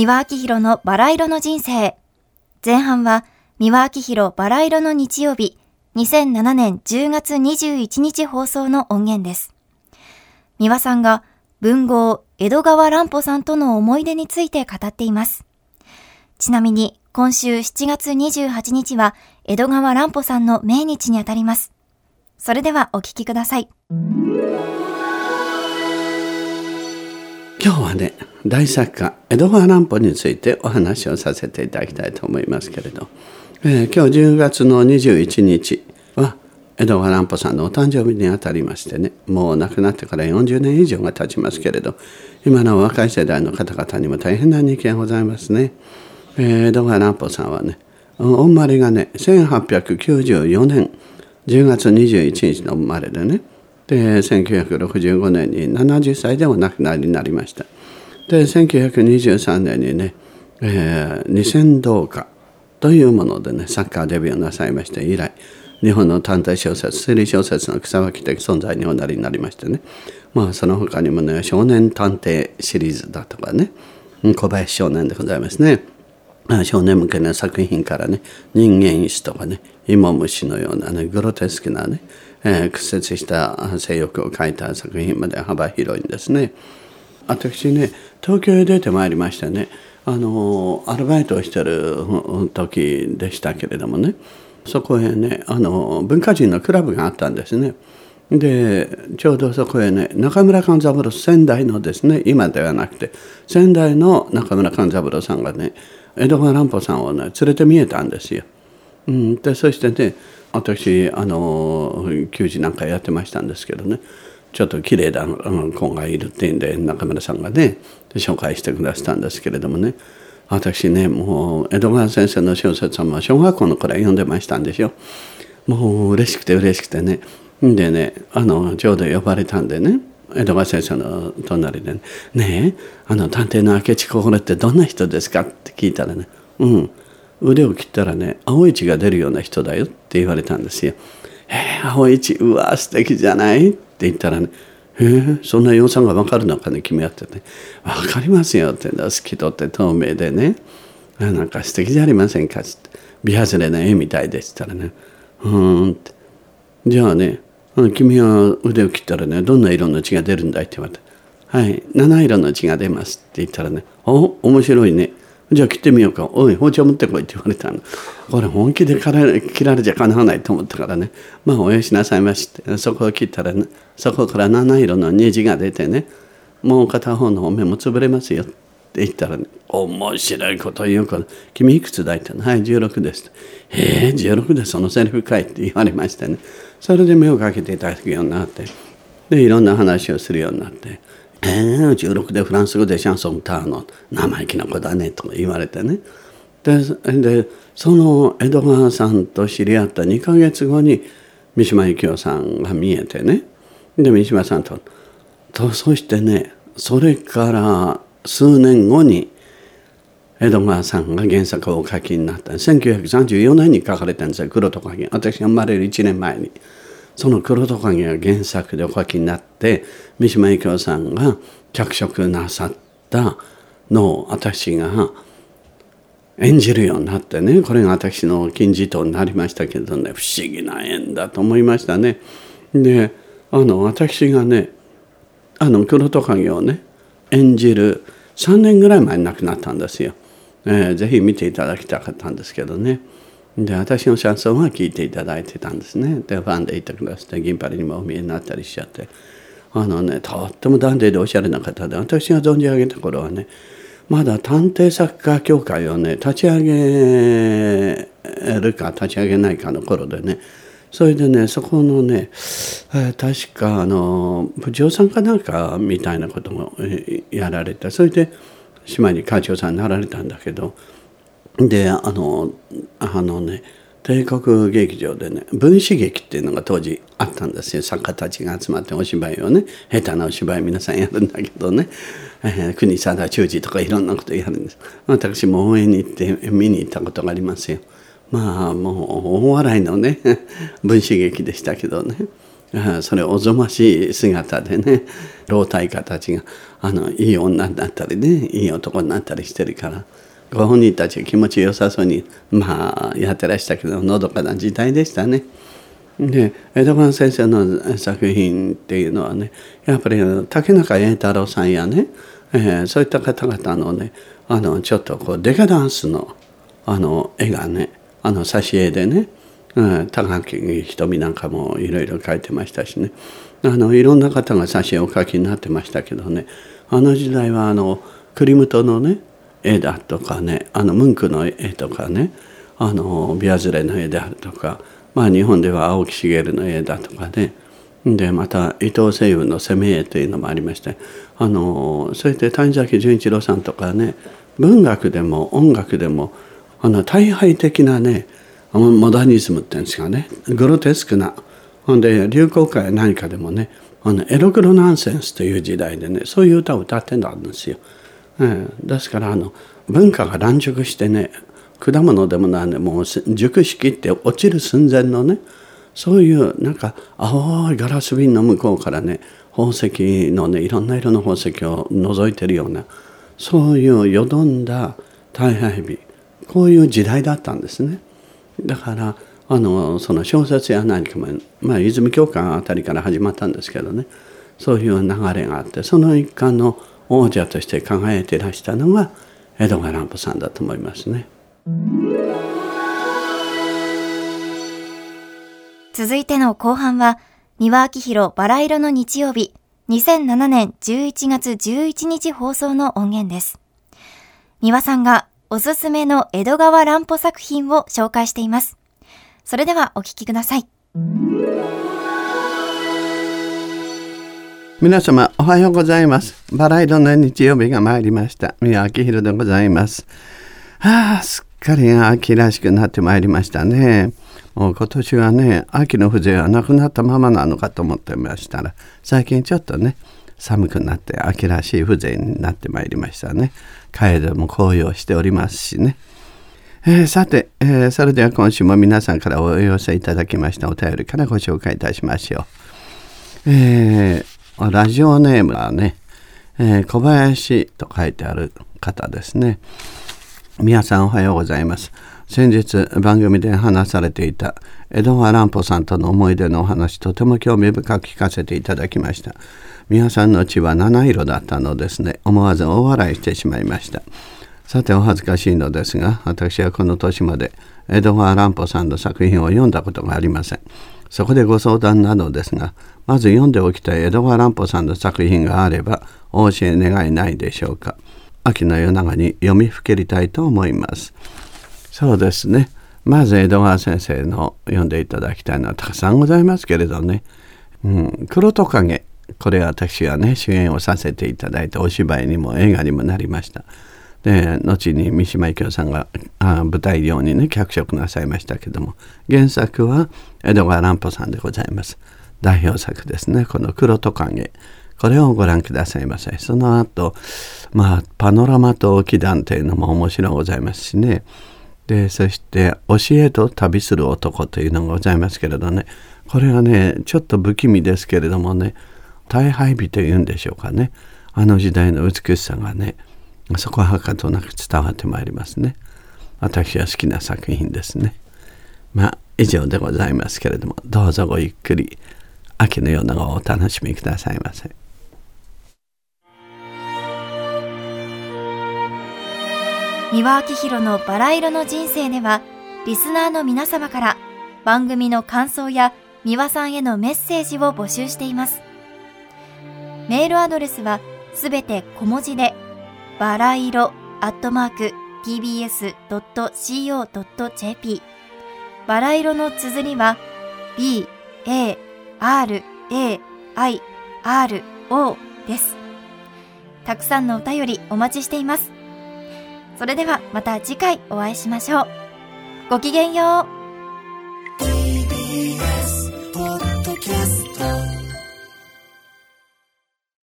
三輪明宏のバラ色の人生。前半は、三輪明宏バラ色の日曜日、2007年10月21日放送の音源です。三輪さんが文豪江戸川乱歩さんとの思い出について語っています。ちなみに今週7月28日は江戸川乱歩さんの命日にあたります。それではお聞きください。今日はね大作家江戸川乱歩についてお話をさせていただきたいと思いますけれど、えー、今日10月の21日は江戸川乱歩さんのお誕生日にあたりましてねもう亡くなってから40年以上が経ちますけれど今の若い世代の方々にも大変な人気がございますね。えー、江戸川乱歩さんはねお生まれがね1894年10月21日の生まれでねで1965年に70歳でお亡くなりになりましたで1923年にね、えー、二千堂歌というものでねサッカーデビューなさいまして以来日本の探偵小説推理小説の草分け的存在におなりになりましてねまあその他にもね少年探偵シリーズだとかね小林少年でございますね少年向けの作品からね人間石とかね芋虫のようなねグロテスクなね、えー、屈折した性欲を書いた作品まで幅広いんですね。私ね東京へ出てまいりましてねあのアルバイトをしてる時でしたけれどもねそこへねあの文化人のクラブがあったんですね。でちょうどそこへね中村勘三郎仙台のですね今ではなくて仙台の中村勘三郎さんがね江戸川乱歩さんをね連れて見えたんですよ。うん、でそしてね私あの給仕なんかやってましたんですけどねちょっと綺麗な子がいるっていうんで中村さんがね紹介してくださったんですけれどもね私ねもう江戸川先生の小説はも小学校の頃読んでましたんですよ。もう嬉しくて嬉しくてねでねあのちょうど呼ばれたんでね江戸川先生の隣でね「ねえあの探偵の明智小五郎ってどんな人ですか?」って聞いたらね「うん腕を切ったらね青い血が出るような人だよ」って言われたんですよ。えー、青い血うわ素敵じゃないって言ったらねえー、そんな養蚕が分かるのかね君はってね「分かりますよ」って透き通って透明でね「なんか素敵じゃありませんか」って「美外れな絵みたいです」って言ったらね「うん」って「じゃあね君は腕を切ったらねどんな色の血が出るんだい?」って言われて「はい七色の血が出ます」って言ったらね「お面白いね。じゃあ切ってみようか。おい包丁持ってこい」って言われたの。これ本気で切られちゃかなわないと思ったからね。まあおよしなさいまして。そこを切ったらねそこから七色の虹が出てね。もう片方の目も潰れますよ。って言ったらね面白いこと言うから「君いくつだい?」って「はい16です」へえ16でそのセリフかい」って言われましてね。それで目をかけていただくようになって。でいろんな話をするようになって「えー、16でフランス語でシャンソン歌うの生意気な子だね」とか言われてね。でその江戸川さんと知り合った2か月後に三島由紀夫さんが見えてね。で三島さんととそしてねそれから数年後に江戸川さんが原作をお書きになった。1934年に書かれたんですよ「黒トカゲ」私が生まれる1年前に。その「黒トカゲ」が原作でお書きになって三島由紀夫さんが脚色なさったのを私が演じるようになってねこれが私の金字塔になりましたけどね不思議な縁だと思いましたね。であの私がねあの黒トカゲをね演じる3年ぐらい前に亡くなったんですよ。えー、ぜひ見ていただきたかったんですけどねで私のシャンソンは聴いていただいてたんですね。でファンでいてくださって銀パリにもお見えになったりしちゃって。あのねとってもダンディでおしゃれな方で私が存じ上げた頃はねまだ探偵作家協会をね立ち上げるか立ち上げないかの頃でねそれでねそこのね、え、確かあの部長さんかなんかみたいなこともやられてそれで島に会長さんになられたんだけどであのあのね帝国劇場でね分子劇っていうのが当時あったんですよ。作家たちが集まってお芝居をね下手なお芝居皆さんやるんだけどね、えー、国貞忠治とかいろんなことやるんです。私も応援に行って見に行ったことがありますよ。まあもう大笑いのね分子劇でしたけどね。それおぞましい姿でね老体家たちがあのいい女になったりねいい男になったりしてるから。ご本人たち気持ちよさそうにまあやってらしたけどのどかな時代でしたね。で江戸川先生の作品っていうのはねやっぱり竹中栄太郎さんやね、えー、そういった方々のねあのちょっとこうデカダンスのあの絵がねあの挿絵でね、うん、高木瞳なんかもいろいろ描いてましたしねあのいろんな方が挿絵を描きになってましたけどねあの時代はあのクリムトのね絵だとかねあのムンクの絵とかねあのビアズレの絵であるとか、まあ、日本では青木茂の絵だとかねでまた伊藤西雲の攻め絵というのもありましてあのそして谷崎潤一郎さんとかね文学でも音楽でもあの大敗的なねモダニズムっていうんですかねグロテスクなほんで流行歌や何かでもねあのエログロナンセンスという時代でねそういう歌を歌ってたんですよ。えー、ですからあの文化が乱熟してね果物でもなんでもう熟しきって落ちる寸前のねそういうなんか青いガラス瓶の向こうからね宝石のねいろんな色の宝石を覗いてるようなそういうよどんだ大敗日こういう時代だったんですね。だからあのその小説や何かも、まあ、泉教官あたりから始まったんですけどねそういう流れがあってその一環の王者として輝いていらしたのが江戸川乱歩さんだと思いますね。続いての後半は三輪明宏バラ色の日曜日2007年11月11日放送の音源です。三輪さんがおすすめの江戸川乱歩作品を紹介しています。それではお聞きください。皆様おはようございます。バラ色の日曜日が参りました。宮明宏でございます。はあ、すっかり秋らしくなってまいりましたね。もう今年はね、秋の風情はなくなったままなのかと思ってましたら、最近ちょっとね、寒くなって秋らしい風情になってまいりましたね。楓も紅葉しておりますしね。えー、さて、えー、それでは今週も皆さんからお寄せいただきましたお便りからご紹介いたしましょう。えー、ラジオネームはね、え小林と書いてある方ですね。皆さんおはようございます。先日番組で話されていた江戸川乱歩さんとの思い出のお話とても興味深く聞かせていただきました。皆さんの血は七色だったのですね。思わず大笑いしてしまいました。さてお恥ずかしいのですが私はこの年まで江戸川乱歩さんの作品を読んだことがありませんそこでご相談なのですがまず読んでおきたい江戸川乱歩さんの作品があればお教え願いないでしょうか。秋の夜長に読みふけりたいと思います。そうですね。まず江戸川先生の読んでいただきたいのはたくさんございますけれどね「うん、黒トカゲ」これ私はね主演をさせていただいてお芝居にも映画にもなりました。で後に三島由紀夫さんがあ舞台上にね脚色なさいましたけども。原作は江戸川乱歩さんでございます。代表作ですね。この「黒トカゲ」これをご覧くださいませ。その後まあパノラマと沖団というのも面白いございますしね。でそして「教えと旅する男」というのがございますけれどね。これはねちょっと不気味ですけれどもね大敗日というんでしょうかね。あの時代の美しさがねそこははかとなく伝わってまいりますね。私は好きな作品ですね。まあ以上でございますけれどもどうぞごゆっくり秋の夜長をお楽しみくださいませ。三輪明宏のバラ色の人生ではリスナーの皆様から番組の感想や三輪さんへのメッセージを募集しています。メールアドレスはすべて小文字でバラ色アットマーク tbs.co.jp バラ色の綴りは b, a, r, a, i, r, o です。たくさんのお便りお待ちしています。それではまた次回お会いしましょう。ごきげんよう。